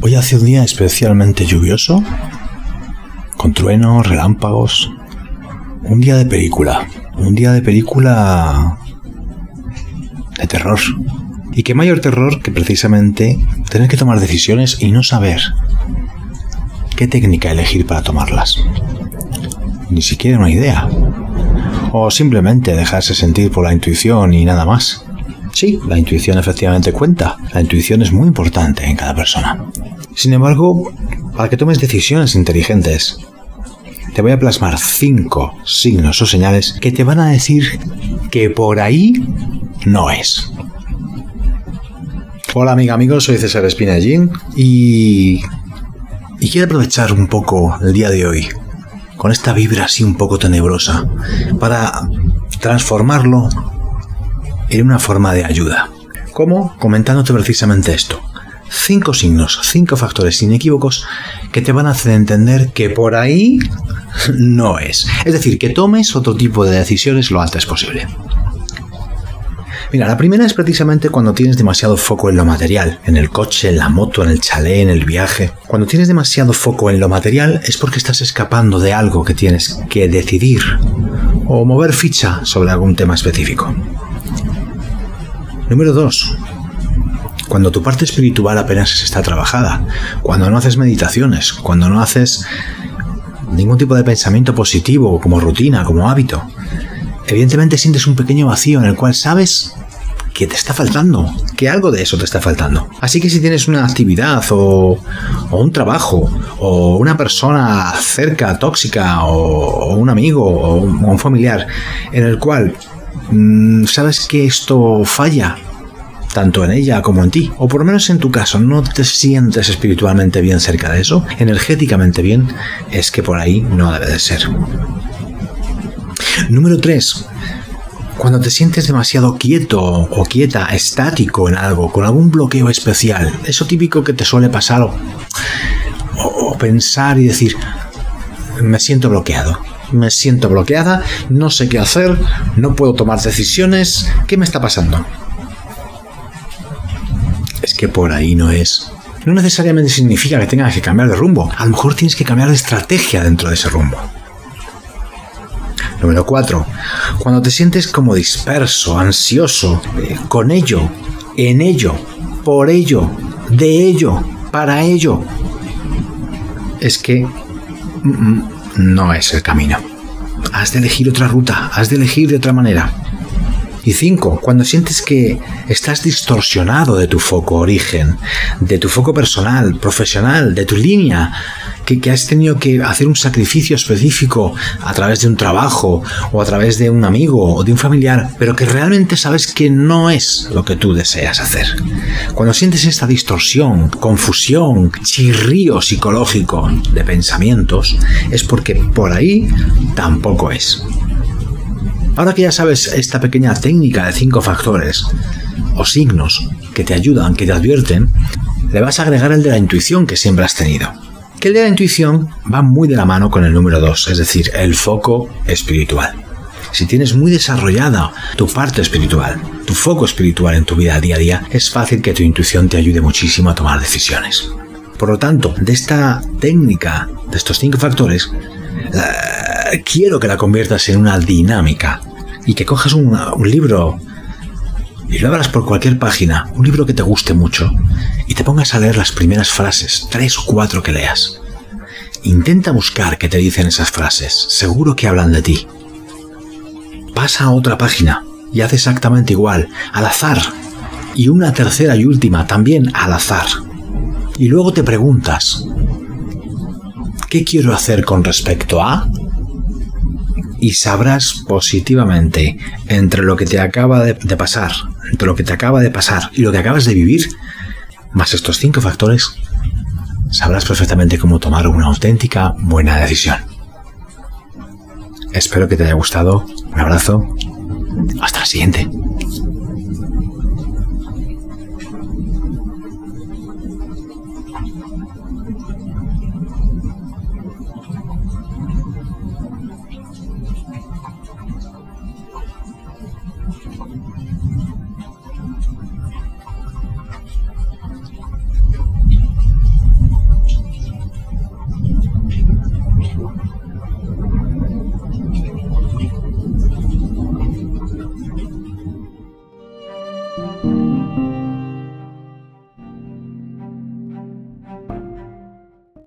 Hoy hace un día especialmente lluvioso, con truenos, relámpagos. Un día de película. Un día de película de terror. Y qué mayor terror que precisamente tener que tomar decisiones y no saber qué técnica elegir para tomarlas. Ni siquiera una idea. O simplemente dejarse sentir por la intuición y nada más. Sí, la intuición efectivamente cuenta. La intuición es muy importante en cada persona. Sin embargo, para que tomes decisiones inteligentes, te voy a plasmar cinco signos o señales que te van a decir que por ahí no es. Hola amiga, amigos, soy César Espinallín y... y quiero aprovechar un poco el día de hoy con esta vibra así un poco tenebrosa para transformarlo en una forma de ayuda. ¿Cómo? Comentándote precisamente esto. Cinco signos, cinco factores inequívocos que te van a hacer entender que por ahí no es. Es decir, que tomes otro tipo de decisiones lo antes posible. Mira, la primera es precisamente cuando tienes demasiado foco en lo material, en el coche, en la moto, en el chalet, en el viaje. Cuando tienes demasiado foco en lo material es porque estás escapando de algo que tienes que decidir o mover ficha sobre algún tema específico. Número 2. Cuando tu parte espiritual apenas está trabajada, cuando no haces meditaciones, cuando no haces ningún tipo de pensamiento positivo como rutina, como hábito, evidentemente sientes un pequeño vacío en el cual sabes que te está faltando, que algo de eso te está faltando. Así que si tienes una actividad o, un trabajo o una persona cerca, tóxica o, un amigo o un familiar en el cual sabes que esto falla, tanto en ella como en ti, o por lo menos en tu caso, no te sientes espiritualmente bien cerca de eso, energéticamente bien, es que por ahí no debe de ser. Número 3. Cuando te sientes demasiado quieto o quieta, estático en algo, con algún bloqueo especial, eso típico que te suele pasar o, o pensar y decir, me siento bloqueado me siento bloqueada, no sé qué hacer, no puedo tomar decisiones, ¿qué me está pasando? Es que por ahí no es. No necesariamente significa que tengas que cambiar de rumbo, a lo mejor tienes que cambiar de estrategia dentro de ese rumbo. Número 4. Cuando te sientes como disperso, ansioso, eh, con ello, en ello, por ello, de ello, para ello, es que mm, mm, no es el camino. Has de elegir otra ruta, has de elegir de otra manera. Y cinco, cuando sientes que estás distorsionado de tu foco origen, de tu foco personal, profesional, de tu línea, que, has tenido que hacer un sacrificio específico a través de un trabajo o a través de un amigo o de un familiar, pero que realmente sabes que no es lo que tú deseas hacer. Cuando sientes esta distorsión, confusión, chirrío psicológico de pensamientos, es porque por ahí tampoco es. Ahora que ya sabes esta pequeña técnica de cinco factores o signos que te ayudan, que te advierten, le vas a agregar el de la intuición que siempre has tenido. Que el de la intuición va muy de la mano con el número 2, es decir, el foco espiritual. Si tienes muy desarrollada tu parte espiritual, tu foco espiritual en tu vida día a día, es fácil que tu intuición te ayude muchísimo a tomar decisiones. Por lo tanto, de esta técnica, de estos cinco factores, quiero que la conviertas en una dinámica y que cojas un, libro y lo abras por cualquier página, un libro que te guste mucho, y te pongas a leer las primeras frases, tres o cuatro que leas. Intenta buscar qué te dicen esas frases, seguro que hablan de ti. Pasa a otra página y haz exactamente igual, al azar. Y una tercera y última también al azar. Y luego te preguntas, ¿qué quiero hacer con respecto a? y sabrás positivamente entre lo que te acaba de, pasar, entre lo que te acaba de pasar y lo que acabas de vivir, más estos cinco factores, sabrás perfectamente cómo tomar una auténtica buena decisión. Espero que te haya gustado. Un abrazo. Hasta la siguiente.